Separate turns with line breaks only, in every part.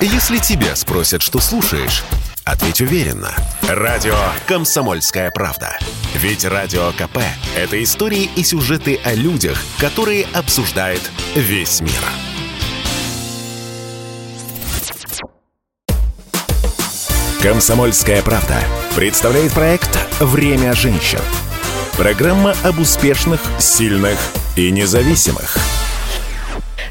Если тебя спросят, что слушаешь, ответь уверенно. Радио «Комсомольская правда». Ведь Радио КП – это истории и сюжеты о людях, которые обсуждает весь мир. «Комсомольская правда» представляет проект «Время женщин». Программа об успешных, сильных и независимых –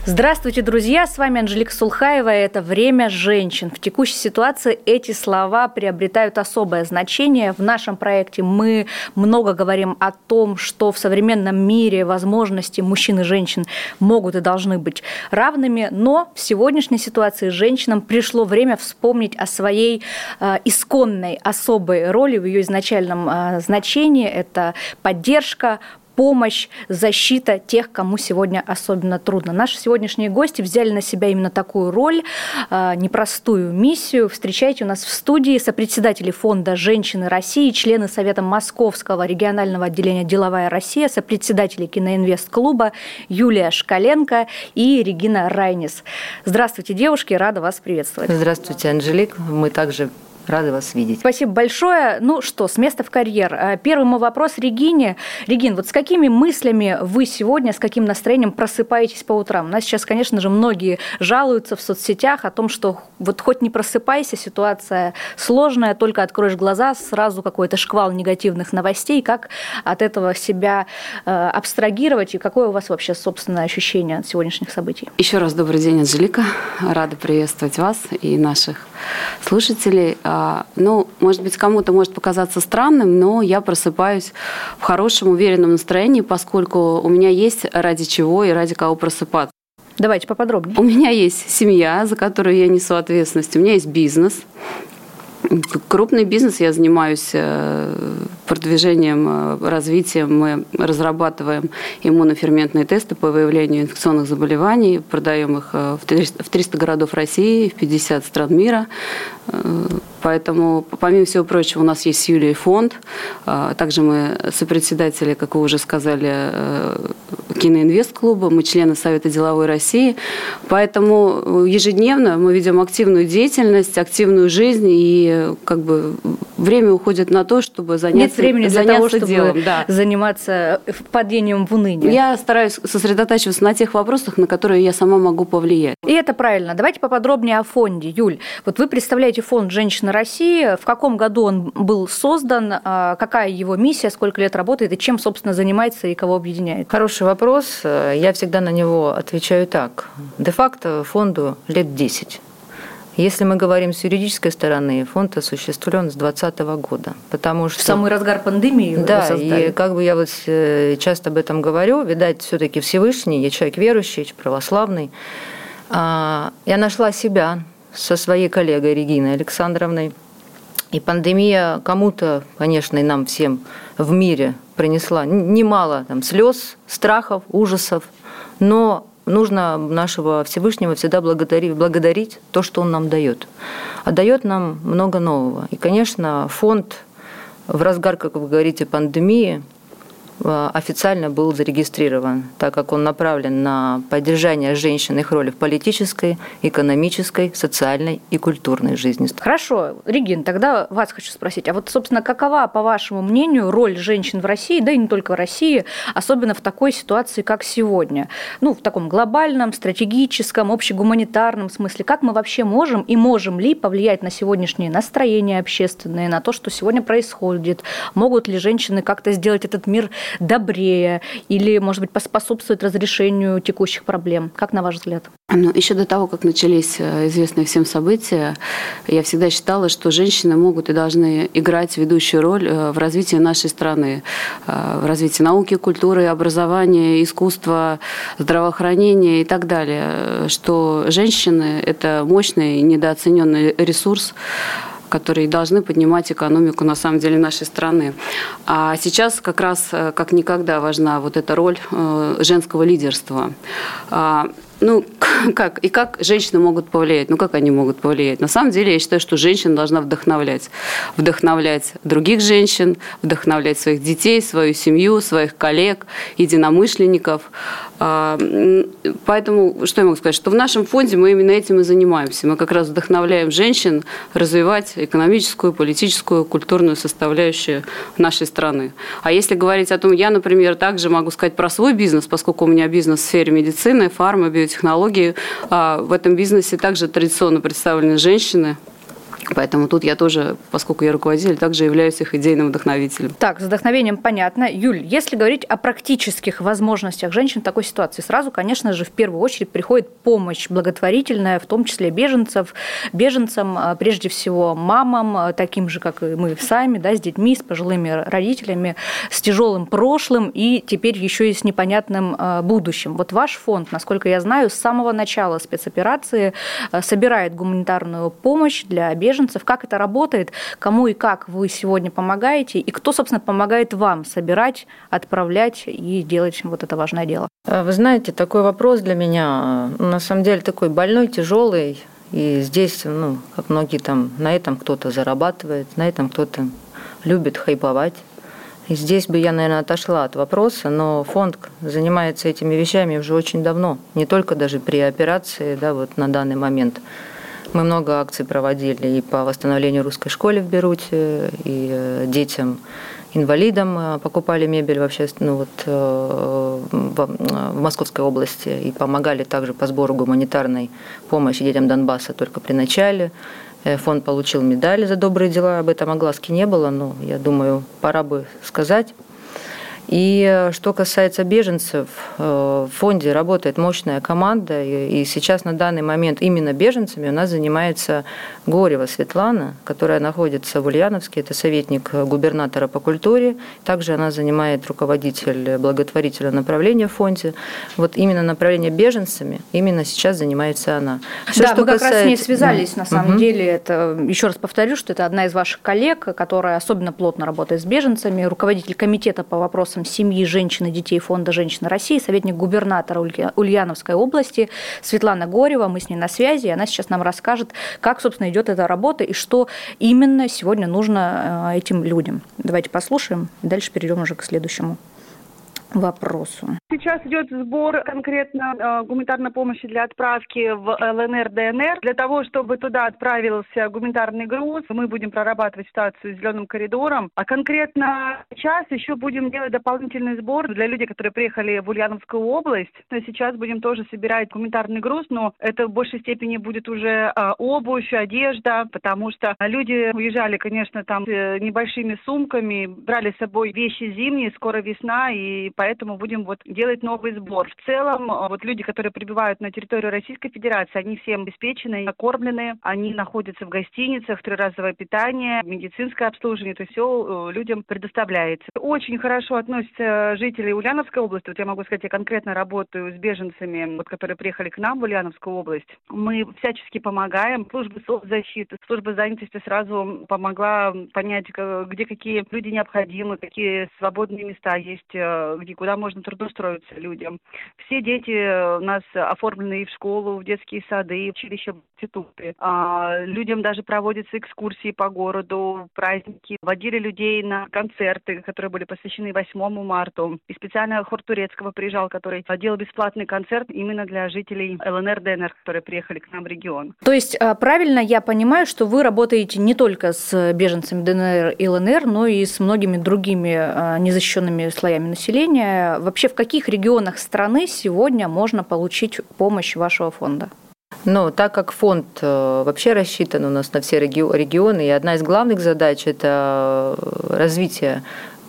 Здравствуйте, друзья! С вами Анжелика Сулхаева. Это «Время женщин». В текущей ситуации эти слова приобретают особое значение. В нашем проекте мы много говорим о том, что в современном мире возможности мужчин и женщин могут и должны быть равными, но в сегодняшней ситуации женщинам пришло время вспомнить о своей э, исконной особой роли в ее изначальном э, значении. Это поддержка, помощь, защита тех, кому сегодня особенно трудно. Наши сегодняшние гости взяли на себя именно такую роль, а, непростую миссию. Встречайте у нас в студии сопредседатели фонда «Женщины России», члены Совета Московского регионального отделения «Деловая Россия», сопредседатели Киноинвест-клуба Юлия Шкаленко и Регина Райнис. Здравствуйте, девушки, рада вас приветствовать.
Здравствуйте, Анжелик. Мы также Рады вас видеть.
Спасибо большое. Ну что, с места в карьер. Э, первый мой вопрос Регине. Регин, вот с какими мыслями вы сегодня, с каким настроением просыпаетесь по утрам? У нас сейчас, конечно же, многие жалуются в соцсетях о том, что вот хоть не просыпайся, ситуация сложная, только откроешь глаза, сразу какой-то шквал негативных новостей. Как от этого себя э, абстрагировать и какое у вас вообще собственное ощущение от сегодняшних событий?
Еще раз добрый день, Анжелика. Рада приветствовать вас и наших слушателей. А, ну, может быть, кому-то может показаться странным, но я просыпаюсь в хорошем, уверенном настроении, поскольку у меня есть ради чего и ради кого просыпаться.
Давайте поподробнее.
У меня есть семья, за которую я несу ответственность. У меня есть бизнес. Крупный бизнес, я занимаюсь э, продвижением, э, развитием. Мы разрабатываем иммуноферментные тесты по выявлению инфекционных заболеваний, продаем их э, в 300 городов России, в 50 стран мира. Поэтому, помимо всего прочего, у нас есть с Юлией фонд. А, также мы сопредседатели, как вы уже сказали, э, киноинвест-клуба, мы члены Совета деловой России. Поэтому ежедневно мы ведем активную деятельность, активную жизнь, и как бы время уходит на то, чтобы заняться
Нет времени для заняться того, чтобы делом, да. заниматься падением в уныние.
Я стараюсь сосредотачиваться на тех вопросах, на которые я сама могу повлиять.
И это правильно. Давайте поподробнее о фонде. Юль, вот вы представляете фонд «Женщина России». В каком году он был создан? А, какая его миссия? Сколько лет работает? И чем, собственно, занимается и кого объединяет?
Хороший вопрос. Я всегда на него отвечаю так. Де-факто фонду лет 10. Если мы говорим с юридической стороны, фонд осуществлен с 2020 года, потому что...
В самый разгар пандемии
Да, и как бы я вот э, часто об этом говорю, видать, все таки Всевышний, я человек верующий, православный, а, я нашла себя со своей коллегой Региной Александровной. И пандемия кому-то, конечно, и нам всем в мире принесла немало там, слез, страхов, ужасов, но нужно нашего Всевышнего всегда благодарить, благодарить то, что он нам дает. А дает нам много нового. И, конечно, фонд в разгар, как вы говорите, пандемии – официально был зарегистрирован, так как он направлен на поддержание женщин их роли в политической, экономической, социальной и культурной жизни.
Хорошо, Регин, тогда вас хочу спросить, а вот, собственно, какова, по вашему мнению, роль женщин в России, да и не только в России, особенно в такой ситуации, как сегодня? Ну, в таком глобальном, стратегическом, общегуманитарном смысле. Как мы вообще можем и можем ли повлиять на сегодняшнее настроение общественное, на то, что сегодня происходит? Могут ли женщины как-то сделать этот мир добрее или, может быть, поспособствует разрешению текущих проблем? Как на ваш взгляд?
Ну, еще до того, как начались э, известные всем события, я всегда считала, что женщины могут и должны играть ведущую роль э, в развитии нашей страны, э, в развитии науки, культуры, образования, искусства, здравоохранения и так далее, что женщины – это мощный недооцененный ресурс, которые должны поднимать экономику, на самом деле, нашей страны. А сейчас как раз, э, как никогда, важна вот эта роль э, женского лидерства. А, Ну, как? И как женщины могут повлиять? Ну, как они могут повлиять? На самом деле, я считаю, что женщина должна вдохновлять. Вдохновлять других женщин, вдохновлять своих детей, свою семью, своих коллег, единомышленников. А, поэтому, что я могу сказать, что в нашем фонде мы именно этим и занимаемся. Мы как раз вдохновляем женщин развивать экономическую, политическую, культурную составляющую нашей страны. А если говорить о том, я, например, также могу сказать про свой бизнес, поскольку у меня бизнес в сфере медицины, фарма, биотехнологии. А, в этом бизнесе также традиционно представлены женщины. Поэтому тут я тоже, поскольку я руководитель, также являюсь их идейным вдохновителем.
Так, с вдохновением понятно. Юль, если говорить о практических возможностях женщин в такой ситуации, сразу, конечно же, в первую очередь приходит помощь благотворительная, в том числе беженцев, беженцам, а, прежде всего мамам, а, таким же, как и мы сами, да, с детьми, с пожилыми родителями, с тяжелым прошлым и теперь еще и с непонятным а, будущим. Вот ваш фонд, насколько я знаю, с самого начала спецоперации собирает гуманитарную помощь для беженцев, беженцев, как это работает, кому и как вы сегодня помогаете, и кто, собственно, помогает вам собирать, отправлять и делать вот это важное дело?
А, вы знаете, такой вопрос для меня, ну, на самом деле, такой больной, тяжелый, и здесь, ну, как многие там, на этом кто-то зарабатывает, на этом кто-то любит хайповать. И здесь бы я, наверное, отошла от вопроса, но фонд занимается этими вещами уже очень давно, не только даже при операции, да, вот на данный момент. Мы много акций проводили и по восстановлению русской школы в Беруте, и э, детям инвалидам э, покупали мебель вообще ну, вот, э, в Московской области и помогали также по сбору гуманитарной помощи детям Донбасса только при начале. Фонд получил медаль за добрые дела, об этом огласки не было, но я думаю, пора бы сказать. И э, что касается беженцев, э, в фонде работает мощная команда, и сейчас на данный момент именно беженцами у нас занимается Горева Светлана, которая находится в Ульяновске, это советник губернатора по культуре, также она занимает руководитель благотворительного направления в фонде. Вот именно направление беженцами, именно сейчас занимается она.
Все, да, что мы как касается... раз с ней связались, да. на самом угу. деле, это, еще раз повторю, что это одна из ваших коллег, которая особенно плотно работает с беженцами, руководитель комитета по вопросам вопросам семьи, женщин и детей Фонда «Женщины России», советник губернатора Ульяновской области Светлана Горева. Мы с ней на связи, и она сейчас нам расскажет, как, собственно, идет эта работа и что именно сегодня нужно э, этим людям. Давайте послушаем, дальше перейдем уже к следующему вопросу.
Сейчас идет сбор конкретно э, гуманитарной помощи для отправки в ЛНР, ДНР. Для того, чтобы туда отправился гуманитарный груз, мы будем прорабатывать ситуацию с зеленым коридором. А конкретно сейчас еще будем делать дополнительный сбор для людей, которые приехали в Ульяновскую область. Но сейчас будем тоже собирать гуманитарный груз, но это в большей степени будет уже э, обувь, одежда, потому что люди уезжали, конечно, там с э, небольшими сумками, брали с собой вещи зимние, скоро весна, и поэтому будем вот делать новый сбор. В целом, э, вот люди, которые прибывают на территорию Российской Федерации, они всем обеспечены, накормлены, они находятся в гостиницах, трехразовое питание, медицинское обслуживание, то есть все э, людям предоставляется. Очень хорошо относятся жители Ульяновской области. Вот я могу сказать, я конкретно работаю с беженцами, вот, которые приехали к нам в Ульяновскую область. Мы всячески помогаем. Служба соцзащиты, служба занятости сразу помогла понять, где какие люди необходимы, какие свободные места есть, э, где куда можно трудоустроиться людям. Все дети у нас оформлены и в школу, в детские сады, в училища, в институты. А людям даже проводятся экскурсии по городу, праздники. Водили людей на концерты, которые были посвящены 8 марта. И специально хор турецкого приезжал, который делал бесплатный концерт именно для жителей ЛНР, ДНР, которые приехали к нам в регион.
То есть а, правильно я понимаю, что вы работаете не только с беженцами ДНР и ЛНР, но и с многими другими а, незащищенными слоями населения, населения. Вообще, в каких регионах страны сегодня можно получить помощь вашего фонда?
Ну, так как фонд э, вообще рассчитан у нас на все регионы, и одна из главных задач – это развитие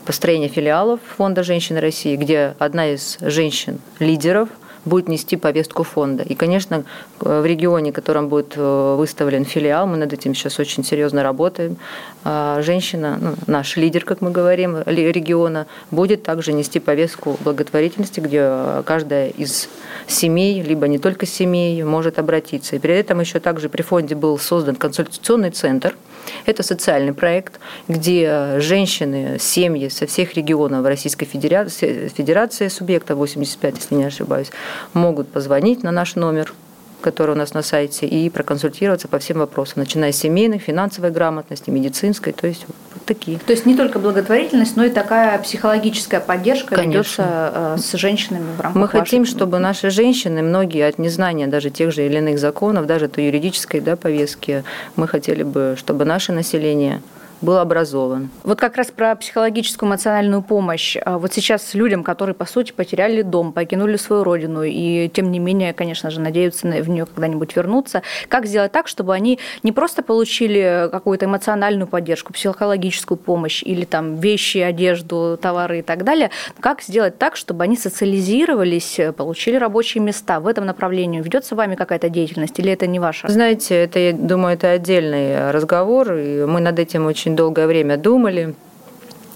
построения филиалов Фонда женщин России, где одна из женщин-лидеров – будет нести повестку фонда. И, конечно, в регионе, в котором будет э, выставлен филиал, мы над этим сейчас очень серьезно работаем, а женщина, ну, наш лидер, как мы говорим, региона, будет также нести повестку благотворительности, где каждая из семей, либо не только семей, может обратиться. И при этом еще также при фонде был создан консультационный центр – Это социальный проект, где женщины, семьи со всех регионов Российской Федерации, Федерации субъекта 85, если не ошибаюсь, могут позвонить на наш номер который у нас на сайте, и проконсультироваться по всем вопросам, начиная с семейной, финансовой грамотности, медицинской, то есть вот такие.
То есть не только благотворительность, но и такая психологическая поддержка Конечно. ведется э, с женщинами в рамках
Мы хотим, чтобы наши женщины, многие от незнания даже тех же или иных законов, даже той юридической да, повестки, мы хотели бы, чтобы наше население был образован.
Вот как раз про психологическую эмоциональную помощь. А вот сейчас людям, которые, по сути, потеряли дом, покинули свою родину и, тем не менее, конечно же, надеются в нее когда-нибудь вернуться, как сделать так, чтобы они не просто получили какую-то эмоциональную поддержку, психологическую помощь или там вещи, одежду, товары и так далее, как сделать так, чтобы они социализировались, получили рабочие места в этом направлении? Ведется вами какая-то деятельность или это не ваша?
Знаете, это, я думаю, это отдельный разговор, и мы над этим очень очень долгое время думали.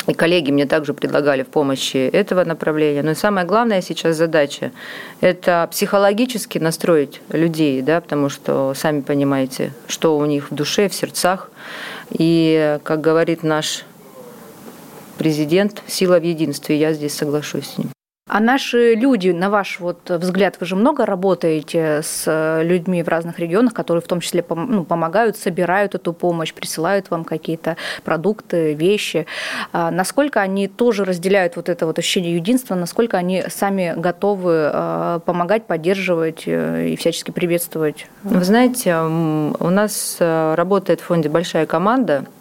И коллеги мне также предлагали в помощи этого направления. Но самая главная сейчас задача – это психологически настроить людей, да, потому что, сами понимаете, что у них в душе, в сердцах. И, как говорит наш президент, сила в единстве, я здесь соглашусь с ним.
А наши люди, на ваш вот взгляд, вы же много работаете с людьми в разных регионах, которые в том числе ну, помогают, собирают эту помощь, присылают вам какие-то продукты, вещи. А насколько они тоже разделяют вот это вот ощущение единства, насколько они сами готовы а, помогать, поддерживать э, и всячески приветствовать?
Вы знаете, у нас э, работает в фонде большая команда –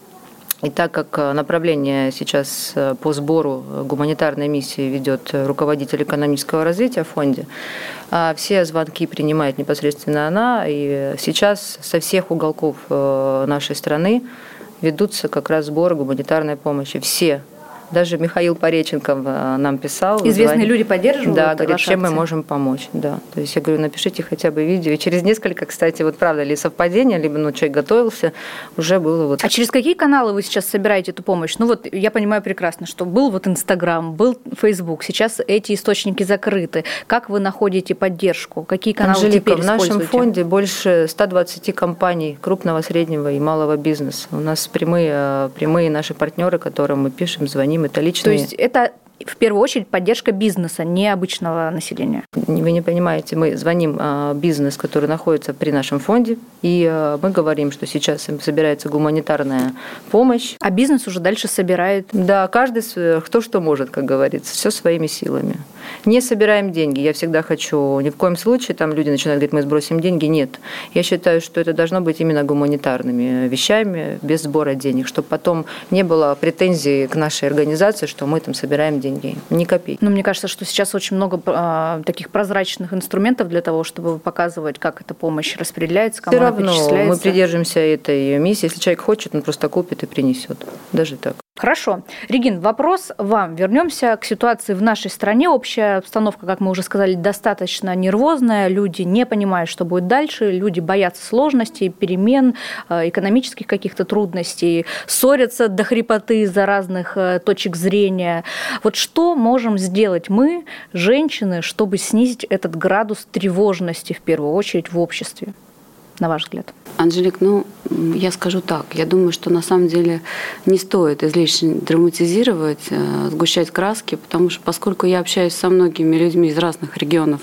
и так как э, направление сейчас э, по сбору гуманитарной миссии ведет руководитель экономического развития в фонде, а все звонки принимает непосредственно она. И сейчас со всех уголков э, нашей страны ведутся как раз сборы гуманитарной помощи. Все даже Михаил Пореченков э, нам писал.
Известные звонит. люди поддерживают
Да, говорят, чем мы можем помочь. Да. То есть я говорю, напишите хотя бы видео. И через несколько, кстати, вот правда ли совпадение, либо ну, человек готовился, уже было вот.
А через какие каналы вы сейчас собираете эту помощь? Ну вот я понимаю прекрасно, что был вот Инстаграм, был Фейсбук, сейчас эти источники закрыты. Как вы находите поддержку? Какие каналы
Анжелика,
теперь
в нашем фонде больше 120 компаний крупного, среднего и малого бизнеса. У нас прямые, э, прямые наши партнеры, которым мы пишем, звоним ним, это личные.
То есть это в первую очередь поддержка бизнеса, не обычного населения.
Вы не понимаете, мы звоним а, бизнес, который находится при нашем фонде, и а, мы говорим, что сейчас им собирается гуманитарная помощь.
А бизнес уже дальше собирает?
Да, каждый кто что может, как говорится, все своими силами. Не собираем деньги. Я всегда хочу, ни в коем случае, там люди начинают говорить, мы сбросим деньги. Нет. Я считаю, что это должно быть именно гуманитарными вещами, без сбора денег, чтобы потом не было претензий к нашей организации, что мы там собираем деньги. Ни копейки.
Но мне кажется, что сейчас очень много а, таких прозрачных инструментов для того, чтобы показывать, как эта помощь распределяется, кому
Все равно мы придерживаемся этой миссии. Если человек хочет, он просто купит и принесет. Даже так.
Хорошо. Регин, вопрос вам. Вернемся к ситуации в нашей стране. Общая обстановка, как мы уже сказали, достаточно нервозная. Люди не понимают, что будет дальше. Люди боятся сложностей, перемен, э, экономических каких-то трудностей, ссорятся до хрипоты из-за разных э, точек зрения. Вот что можем сделать мы, женщины, чтобы снизить этот градус тревожности, в первую очередь, в обществе? На ваш взгляд?
Анжелик, ну, я скажу так. Я думаю, что на самом деле не стоит излишне драматизировать, э, сгущать краски, потому что поскольку я общаюсь со многими людьми из разных регионов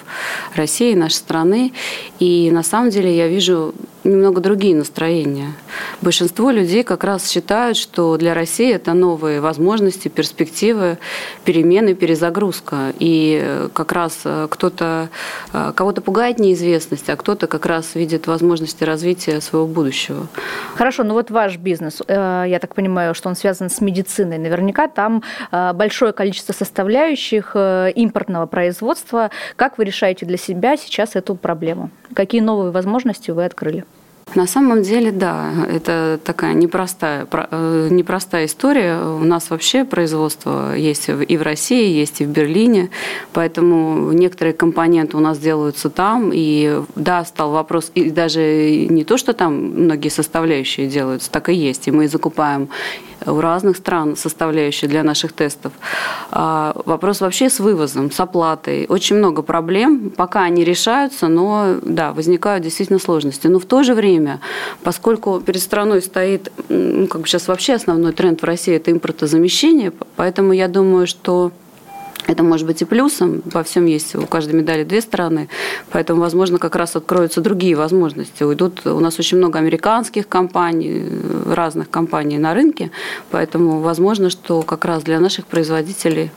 России, нашей страны, и на самом деле я вижу немного другие настроения. Большинство людей как раз считают, что для России это новые возможности, перспективы, перемены, перезагрузка. И э, как раз э, кто-то, кого-то пугает неизвестность, а кто-то как раз видит возможности развития своего будущего.
Хорошо, ну вот ваш бизнес, я так понимаю, что он связан с медициной. Наверняка там большое количество составляющих импортного производства. Как вы решаете для себя сейчас эту проблему? Какие новые возможности вы открыли?
На самом деле, да, это такая непростая, э, непростая история. У нас вообще производство есть и в России, есть и в Берлине, поэтому некоторые компоненты у нас делаются там. И да, стал вопрос, и даже не то, что там многие составляющие делаются, так и есть. И мы закупаем у разных стран составляющие для наших тестов. А, вопрос вообще с вывозом, с оплатой. Очень много проблем, пока они решаются, но да, возникают действительно сложности. Но в то же время, поскольку перед страной стоит, ну, как бы сейчас вообще основной тренд в России – это импортозамещение, поэтому я думаю, что это может быть и плюсом. Во всем есть у каждой медали две стороны. Поэтому, возможно, как раз откроются другие возможности. Уйдут у нас очень много американских компаний, разных компаний на рынке. Поэтому, возможно, что как раз для наших производителей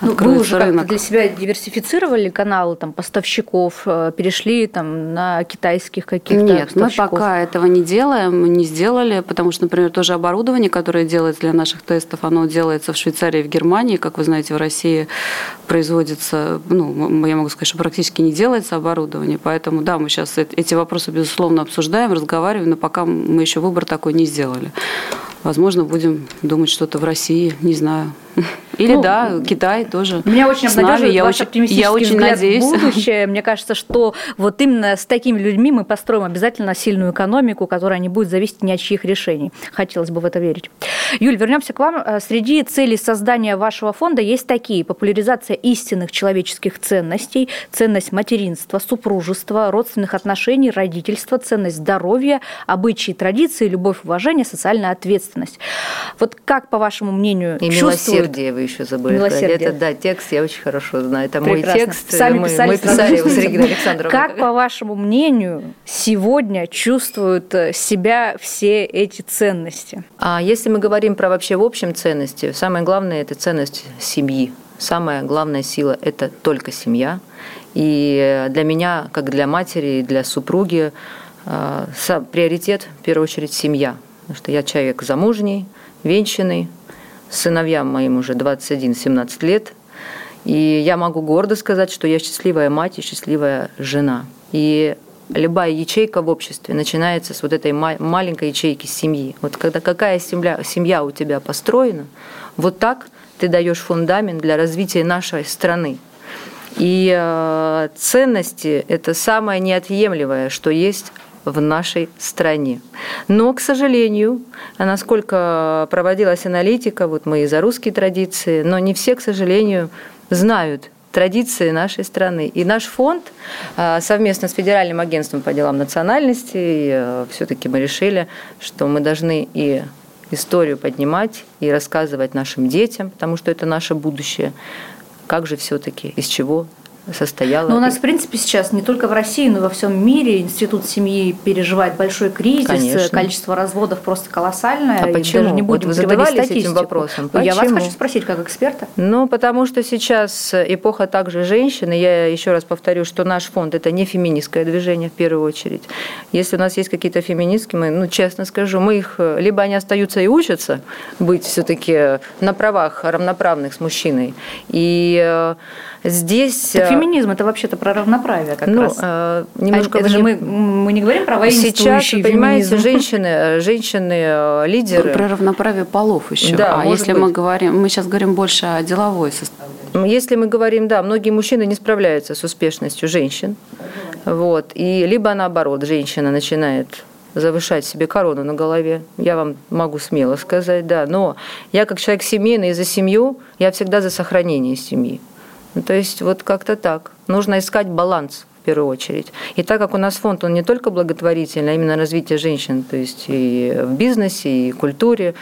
ну, вы уже как-то для себя диверсифицировали каналы там, поставщиков, э, перешли там, на китайских каких-то
Нет, мы пока этого не делаем, не сделали, потому что, например, тоже оборудование, которое делается для наших тестов, оно делается в Швейцарии и в Германии. Как вы знаете, в России производится, ну, я могу сказать, что практически не делается оборудование. Поэтому, да, мы сейчас эти вопросы, безусловно, обсуждаем, разговариваем, но пока мы еще выбор такой не сделали. Возможно, будем думать что-то в России, не знаю. Или ну, да, Китай тоже.
Меня очень обнадеживает я ваш очень, оптимистический я очень взгляд надеюсь. в будущее. Мне кажется, что вот именно с такими людьми мы построим обязательно сильную экономику, которая не будет зависеть ни от чьих решений. Хотелось бы в это верить. Юль, вернемся к вам. Э, среди целей создания вашего фонда есть такие. Популяризация истинных человеческих ценностей, ценность материнства, супружества, родственных отношений, родительства, ценность здоровья, обычаи, традиции, любовь, уважение, социальная ответственность. Вот как, по вашему мнению,
И милосердие вы еще забыли.
Милосердие.
Это, да, текст я очень хорошо знаю. Это Прекрасно. мой текст.
Сами мы, писали,
мы писали его с Региной Александровной.
Как, по вашему мнению, сегодня чувствуют э, себя все эти ценности?
А если мы говорим про вообще в общем ценности, самое главное – это ценность семьи. Самая главная сила – это только семья. И для меня, как для матери и для супруги, э, приоритет, в первую очередь, семья. Потому что я человек замужний, венчанный, сыновьям моим уже 21-17 лет. И я могу гордо сказать, что я счастливая мать и счастливая жена. И любая ячейка в обществе начинается с вот этой маленькой ячейки семьи. Вот когда какая семья, семья у тебя построена, вот так ты даешь фундамент для развития нашей страны. И э, ценности – это самое неотъемлемое, что есть в нашей стране. Но, к сожалению, насколько проводилась аналитика, вот мы и за русские традиции, но не все, к сожалению, знают традиции нашей страны. И наш фонд а, совместно с Федеральным агентством по делам национальностей а, все-таки мы решили, что мы должны и историю поднимать и рассказывать нашим детям, потому что это наше будущее. Как же все-таки, из чего состояла.
Но у нас, в принципе, сейчас не только в России, но и во всем мире институт семьи переживает большой кризис. Конечно. Количество разводов просто колоссальное.
А почему? Даже
не будем
вот вы задавались этим вопросом.
Почему? Я вас хочу спросить, как эксперта.
Ну, потому что сейчас эпоха также женщины. Я еще раз повторю, что наш фонд – это не феминистское движение в первую очередь. Если у нас есть какие-то феминистки, мы, ну, честно скажу, мы их, либо они остаются и учатся быть все-таки на правах равноправных с мужчиной. И э, здесь...
Так феминизм это вообще-то про равноправие как ну, раз.
Э, немножко
а, это же мы, мы не говорим про Сейчас,
понимаете, женщины, женщины э, лидеры.
Про равноправие полов еще. Да, а если быть. мы говорим, мы сейчас говорим больше о деловой составляющей.
Если мы говорим, да, многие мужчины не справляются с успешностью женщин. Вот, и либо наоборот, женщина начинает завышать себе корону на голове. Я вам могу смело сказать, да. Но я как человек семейный и за семью, я всегда за сохранение семьи. Ну, то есть вот как-то так. Нужно искать баланс в первую очередь. И так как у нас фонд, он не только благотворительный, а именно развитие женщин, то есть и в бизнесе, и в культуре,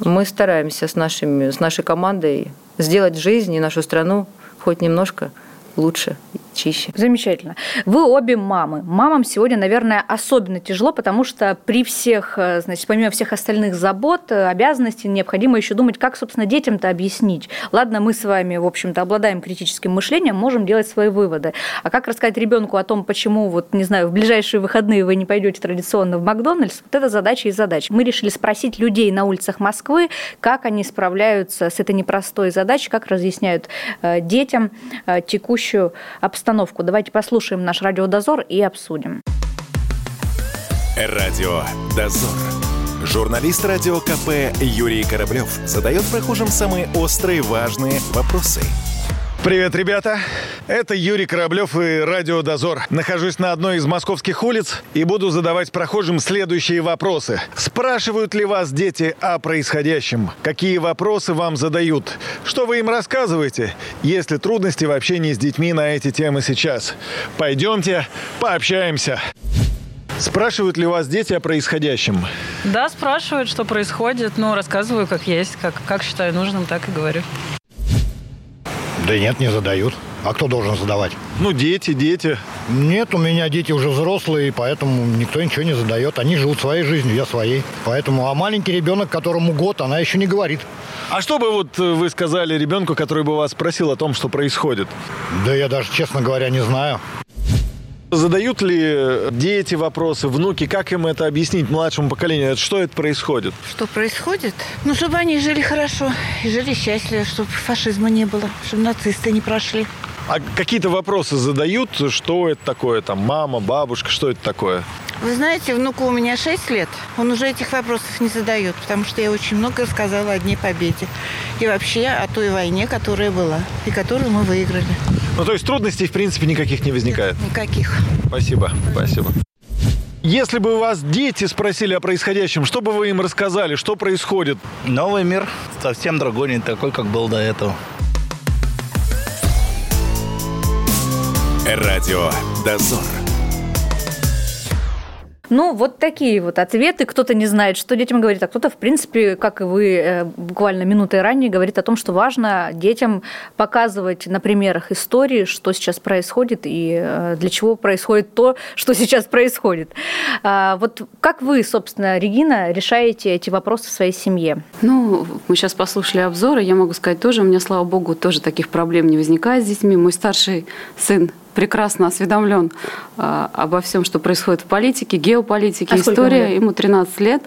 мы стараемся с, нашими, с нашей командой сделать жизнь и нашу страну хоть немножко лучше чище.
Замечательно. Вы обе мамы. Мамам сегодня, наверное, особенно тяжело, потому что при всех, э, значит, помимо всех остальных забот, э, обязанностей, необходимо еще думать, как, собственно, детям-то объяснить. Ладно, мы с вами, в общем-то, обладаем критическим мышлением, можем делать свои выводы. А как рассказать ребенку о том, почему, вот, не знаю, в ближайшие выходные вы не пойдете традиционно в Макдональдс, вот это задача и задач. Мы решили спросить людей на улицах Москвы, как они справляются с этой непростой задачей, как разъясняют э, детям текущую обстановку обстановку. Давайте послушаем наш радиодозор и обсудим.
Радио «Дозор». Журналист радио КП Юрий Кораблев задает прохожим самые острые важные вопросы –
Привет, ребята! Это Юрий Кораблев и Радио Дозор. Нахожусь на одной из московских улиц и буду задавать прохожим следующие вопросы. Спрашивают ли вас дети о происходящем? Какие вопросы вам задают? Что вы им рассказываете? Есть ли трудности в общении с детьми на эти темы сейчас? Пойдемте, пообщаемся. Спрашивают ли вас дети о происходящем?
Да, спрашивают, что происходит. Ну, рассказываю, как есть, как, как считаю нужным, так и говорю.
Да нет, не задают. А кто должен задавать?
Ну, дети, дети.
Нет, у меня дети уже взрослые, поэтому никто ничего не задает. Они живут своей жизнью, я своей. Поэтому, а маленький ребенок, которому год, она еще не говорит.
А что бы вот э, вы сказали ребенку, который бы вас спросил о том, что происходит?
Да я даже, честно говоря, не знаю.
Задают ли дети вопросы, внуки, как им это объяснить младшему поколению? Что это происходит?
Что происходит? Ну, чтобы они жили хорошо и жили счастливо, чтобы фашизма не было, чтобы нацисты не прошли.
А какие-то вопросы задают, что это такое, там, мама, бабушка, что это такое?
Вы знаете, внуку у меня 6 лет, он уже этих вопросов не задает, потому что я очень много рассказала о Дне Победе. И вообще о той войне, которая была, и которую мы выиграли.
Ну, то есть трудностей, в принципе, никаких не возникает?
Нет, никаких.
Спасибо, спасибо. Если бы вас дети спросили о происходящем, что бы вы им рассказали, что происходит?
Новый мир совсем другой, не такой, как был до этого.
Радио «Дозор».
Ну, вот такие вот ответы. Кто-то не знает, что детям говорит, а кто-то, в принципе, как и вы э, буквально минутой ранее, говорит о том, что важно детям показывать на примерах истории, что сейчас происходит и э, для чего происходит то, что сейчас происходит. А вот как вы, собственно, Регина, решаете эти вопросы в своей семье?
Ну, мы сейчас послушали обзоры, я могу сказать тоже, у меня, слава богу, тоже таких проблем не возникает с детьми. Мой старший сын прекрасно осведомлен а, обо всем, что происходит в политике, геополитике,
а
история. Ему 13 лет.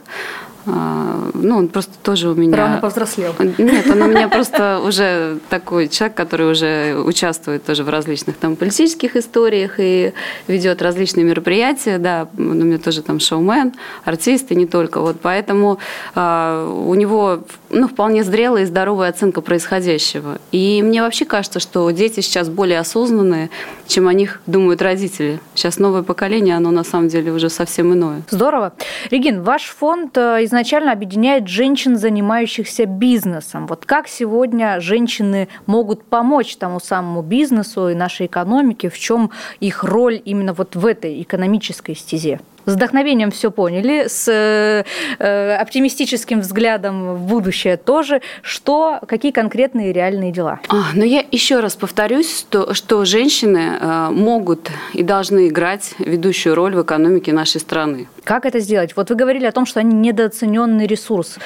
А, ну, он просто тоже у меня...
Рано повзрослел.
Нет, он у меня просто уже такой человек, который уже участвует тоже в различных там политических историях и ведет различные мероприятия, да, он у меня тоже там шоумен, артист и не только. Вот поэтому э, у него ну, вполне зрелая и здоровая оценка происходящего. И мне вообще кажется, что дети сейчас более осознанные, чем о них думают родители. Сейчас новое поколение, оно на самом деле уже совсем иное.
Здорово. Регин, ваш фонд из изначально объединяет женщин, занимающихся бизнесом. Вот как сегодня женщины могут помочь тому самому бизнесу и нашей экономике, в чем их роль именно вот в этой экономической стезе? С вдохновением все поняли, с э, оптимистическим взглядом в будущее тоже, что, какие конкретные реальные дела?
А, но ну я еще раз повторюсь, что, что женщины э, могут и должны играть ведущую роль в экономике нашей страны.
Как это сделать? Вот вы говорили о том, что они недооцененный ресурс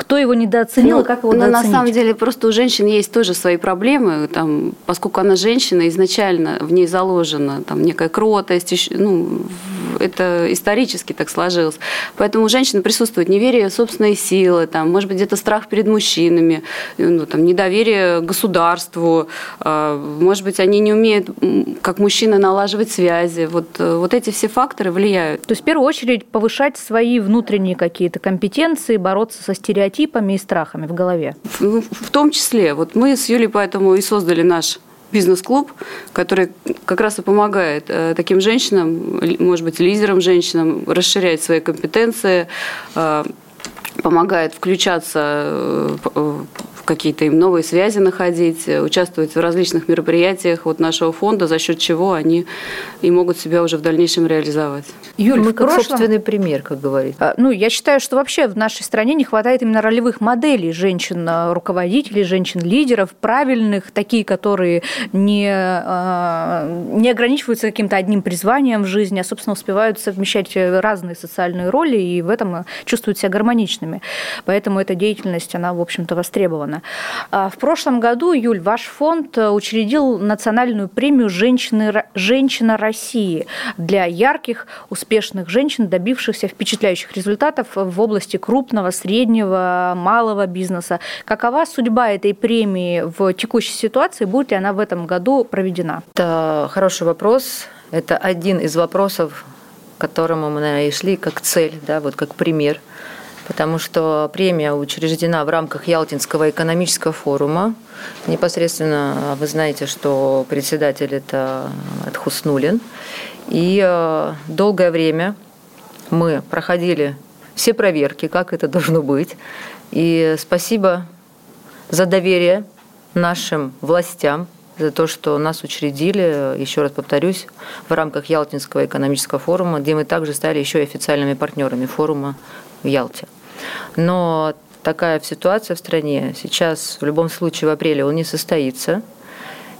кто его недооценил ну, как его
ну, На самом деле просто у женщин есть тоже свои проблемы, там, поскольку она женщина, изначально в ней заложена там, некая кротость, ну, это исторически так сложилось. Поэтому у женщин присутствует неверие в собственные силы, там, может быть, где-то страх перед мужчинами, ну, там, недоверие государству, а, может быть, они не умеют, как мужчины, налаживать связи. Вот, э, вот эти все факторы влияют.
То есть, в первую очередь, повышать свои внутренние какие-то компетенции, бороться со стереотипами и страхами в голове.
В, в том числе. Вот мы с Юлей поэтому и создали наш бизнес-клуб, который как раз и помогает э, таким женщинам, может быть, лидерам женщинам расширять свои компетенции, э, помогает включаться э, какие-то им новые связи находить, э, участвовать в различных мероприятиях вот нашего фонда, за счет чего они и могут себя уже в дальнейшем реализовать.
Юль, мы как прошлом... собственный пример, как говорится.
Ну, я считаю, что вообще в нашей стране не хватает именно ролевых моделей женщин-руководителей, женщин-лидеров, правильных, такие, которые не, а, не ограничиваются каким-то одним призванием в жизни, а, собственно, успевают совмещать разные социальные роли и в этом чувствуют себя гармоничными. Поэтому эта деятельность, она, в общем-то, востребована. А, в прошлом году, Юль, ваш фонд э, учредил национальную премию «Женщины, «Женщина России» для ярких, успешных женщин, добившихся впечатляющих результатов в области крупного, среднего, малого бизнеса. Какова судьба этой премии в текущей ситуации? Будет ли она в этом году проведена?
Это хороший вопрос. Это один из вопросов, к которому мы, наверное, и шли как цель, да, вот как пример потому что премия учреждена в рамках Ялтинского экономического форума. Непосредственно вы знаете, что председатель это Хуснулин. И э, долгое время мы проходили все проверки, как это должно быть. И спасибо за доверие нашим властям, за то, что нас учредили, еще раз повторюсь, в рамках Ялтинского экономического форума, где мы также стали еще и официальными партнерами форума в Ялте. Но такая ситуация в стране. Сейчас в любом случае в апреле он не состоится,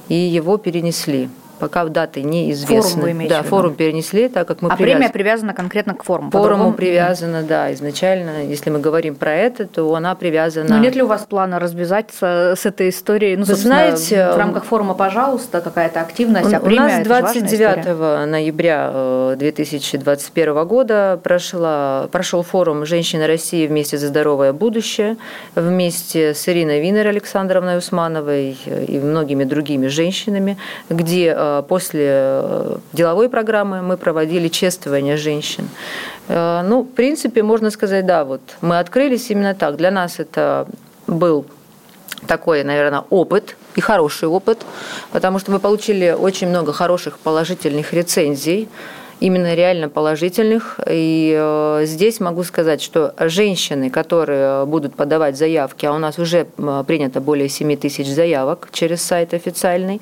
и его перенесли пока даты неизвестны.
Форум вы
Да, форум перенесли, так как мы
А
привяз...
премия привязана конкретно к форуму?
Форуму привязана, да, изначально. Если мы говорим про это, то она привязана...
Но нет ли у вас плана развязаться с этой историей? Ну,
Вы знаете,
в рамках форума, пожалуйста, какая-то активность, а премия
у нас
это же важная
29
история.
ноября 2021 года прошла, прошел форум «Женщины России вместе за здоровое будущее» вместе с Ириной Винер Александровной Усмановой и многими другими женщинами, где э, после э, деловой программы мы проводили чествование женщин. Э, Ну, в принципе, можно сказать, да, вот мы открылись именно так. Для нас это был такой, наверное, опыт и хороший опыт, потому что мы получили очень много хороших положительных рецензий, именно реально положительных. И э, здесь могу сказать, что женщины, которые будут подавать заявки, а у нас уже принято более 7 тысяч заявок через сайт официальный,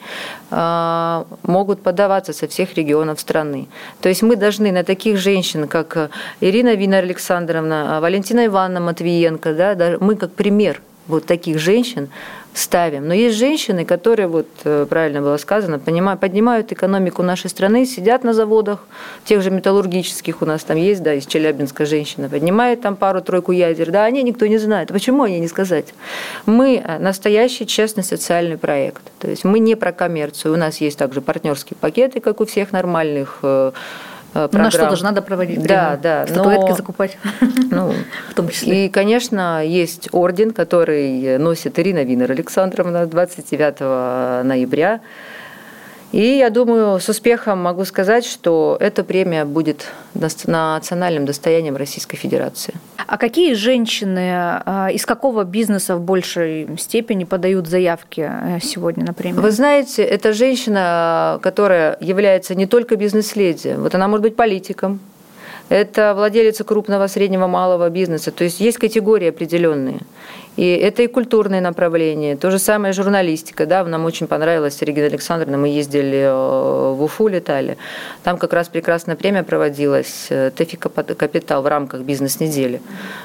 э, могут подаваться со всех регионов страны. То есть мы должны на таких женщин, как Ирина Вина Александровна, Валентина Ивановна Матвиенко, да, мы как пример вот таких женщин ставим. Но есть женщины, которые, вот э, правильно было сказано, понимают, поднимают экономику нашей страны, сидят на заводах, тех же металлургических у нас там есть, да, из Челябинска женщина, поднимает там пару-тройку ядер, да, они никто не знает. Почему они не сказать? Мы э, настоящий честный социальный проект. То есть мы не про коммерцию. У нас есть также партнерские пакеты, как у всех нормальных э,
ну, на что тоже надо проводить
Да, да.
Статуэтки но... закупать.
Ну,
в том числе.
И, конечно, есть орден, который носит Ирина Винер Александровна 29 ноября. И я думаю, с успехом могу сказать, что эта премия будет национальным достоянием Российской Федерации.
А какие женщины а, из какого бизнеса в большей степени подают заявки э, сегодня на премию?
Вы знаете, это женщина, которая является не только бизнес-леди, вот она может быть политиком, это владелица крупного, среднего, малого бизнеса. То есть есть категории определенные. И это и культурное направление, то же самое журналистика. Да, нам очень понравилась Регина Александровна, мы ездили э, в Уфу, летали. Там как раз прекрасная премия проводилась, э, ТЭФИ Капитал в рамках бизнес-недели.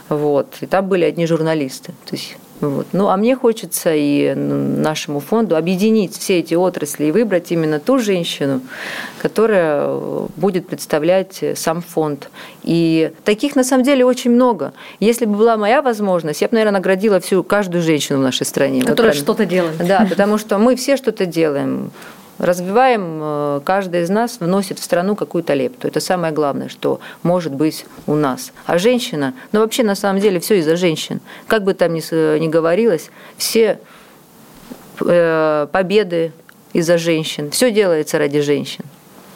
Вот. И там были одни журналисты. То есть вот. Ну, а мне хочется и нашему фонду объединить все эти отрасли и выбрать именно ту женщину, которая э, будет представлять сам фонд. И таких на самом деле очень много. Если бы была моя возможность, я бы, наверное, наградила всю каждую женщину в нашей стране.
Которая вот, что-то делает.
Да, потому что мы все что-то делаем развиваем, э, каждый из нас вносит в страну какую-то лепту. Это самое главное, что может быть у нас. А женщина, ну вообще на самом деле все из-за женщин. Как бы там ни, ни говорилось, все э, победы из-за женщин. Все делается ради женщин.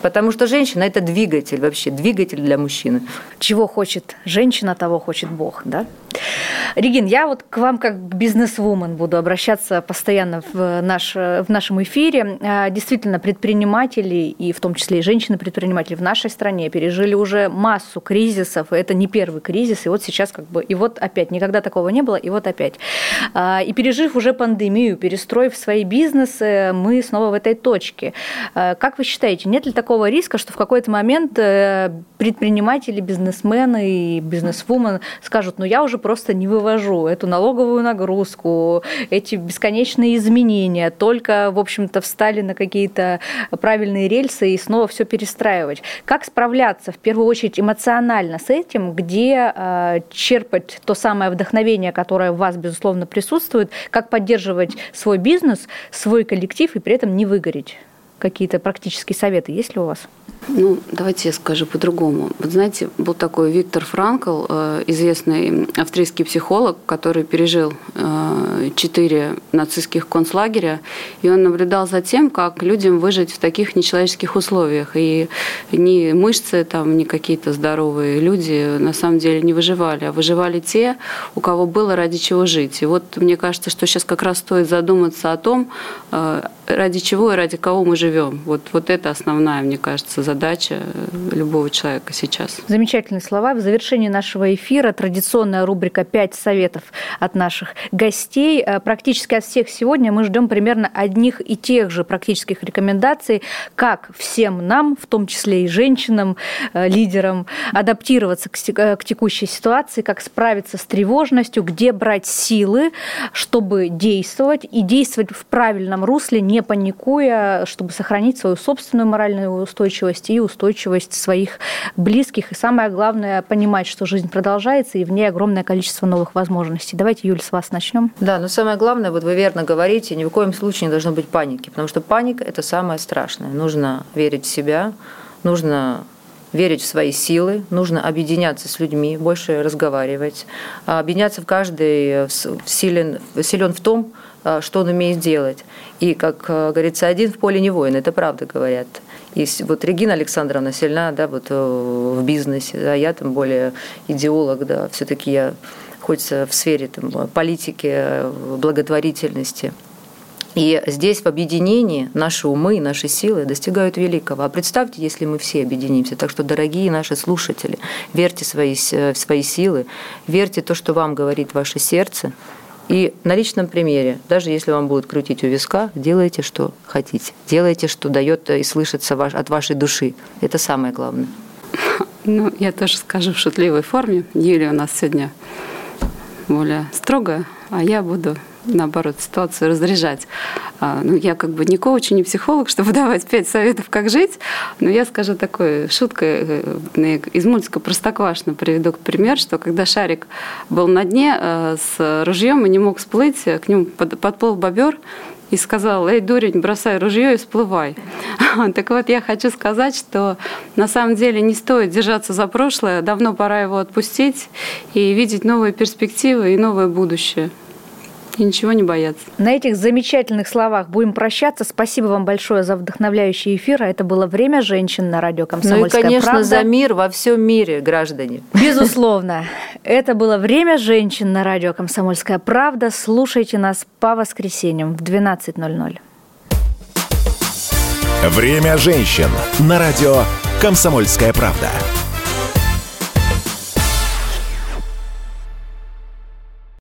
Потому что женщина – это двигатель вообще, двигатель для мужчины.
Чего хочет женщина, того хочет Бог, да? Регин, я вот к вам как бизнес-вумен буду обращаться постоянно в, наш, в нашем эфире. А, действительно, предприниматели, и в том числе и женщины-предприниматели в нашей стране пережили уже массу кризисов. Это не первый кризис, и вот сейчас как бы, и вот опять, никогда такого не было, и вот опять. А, и пережив уже пандемию, перестроив свои бизнесы, мы снова в этой точке. А, как вы считаете, нет ли такого риска, что в какой-то момент э, предприниматели, бизнесмены и бизнес-вумен скажут, ну я уже просто не вывожу эту налоговую нагрузку, эти бесконечные изменения, только, в общем-то, встали на какие-то правильные рельсы и снова все перестраивать. Как справляться, в первую очередь, эмоционально с этим, где э, черпать то самое вдохновение, которое в вас, безусловно, присутствует, как поддерживать свой бизнес, свой коллектив и при этом не выгореть? Какие-то практические советы есть ли у вас?
Ну, давайте я скажу по-другому. Вот знаете, был такой Виктор Франкл, э, известный австрийский психолог, который пережил э, четыре нацистских концлагеря, и он наблюдал за тем, как людям выжить в таких нечеловеческих условиях. И ни мышцы, там, ни какие-то здоровые люди на самом деле не выживали, а выживали те, у кого было ради чего жить. И вот мне кажется, что сейчас как раз стоит задуматься о том, э, ради чего и ради кого мы живем. Вот, вот это основная, мне кажется, задача любого человека сейчас.
Замечательные слова. В завершении нашего эфира традиционная рубрика «Пять советов от наших гостей». Э, практически от всех сегодня мы ждем примерно одних и тех же практических рекомендаций, как всем нам, в том числе и женщинам, э, лидерам, адаптироваться э, к текущей ситуации, как справиться с тревожностью, где брать силы, чтобы действовать и действовать в правильном русле, не паникуя, чтобы сохранить свою собственную моральную устойчивость и устойчивость своих близких. И самое главное, понимать, что жизнь продолжается, и в ней огромное количество новых возможностей. Давайте, Юль, с вас начнем.
Да, но самое главное, вот вы верно говорите, ни в коем случае не должно быть паники, потому что паника – это самое страшное. Нужно верить в себя, нужно верить в свои силы, нужно объединяться с людьми, больше разговаривать. А объединяться в каждый силен, силен в том, что он умеет делать. И, как а, говорится, один в поле не воин, это правда говорят. И вот Регина Александровна сильна да, вот, э, в бизнесе, а я там более идеолог, да, все-таки я хоть в сфере там, политики, благотворительности. И здесь в объединении наши умы и наши силы достигают великого. А представьте, если мы все объединимся. Так что, дорогие наши слушатели, верьте в свои, свои силы, верьте то, что вам говорит ваше сердце, и на личном примере, даже если вам будут крутить у виска, делайте, что хотите. Делайте, что дает и слышится ваш, от вашей души. Это самое главное.
Ну, я тоже скажу в шутливой форме. Юлия у нас сегодня более строгая, а я буду наоборот, ситуацию разряжать. А, ну, я как бы не коуч, не психолог, чтобы давать пять советов, как жить, но я скажу такой шуткой э, из мультика «Простоквашино» приведу пример, что когда шарик был на дне э, с ружьем и не мог всплыть, к нему подплыл бобер, и сказал, эй, дурень, бросай ружье и всплывай. Так вот, я хочу сказать, что на самом деле не стоит держаться за прошлое, давно пора его отпустить и видеть новые перспективы и новое будущее и ничего не бояться.
На этих замечательных словах будем прощаться. Спасибо вам большое за вдохновляющий эфир. А это было «Время женщин» на радио «Комсомольская
Ну и, конечно,
правда.
за мир во всем мире, граждане.
Безусловно. Это было «Время женщин» на радио «Комсомольская правда». Слушайте нас по воскресеньям в 12.00.
«Время женщин» на радио «Комсомольская правда».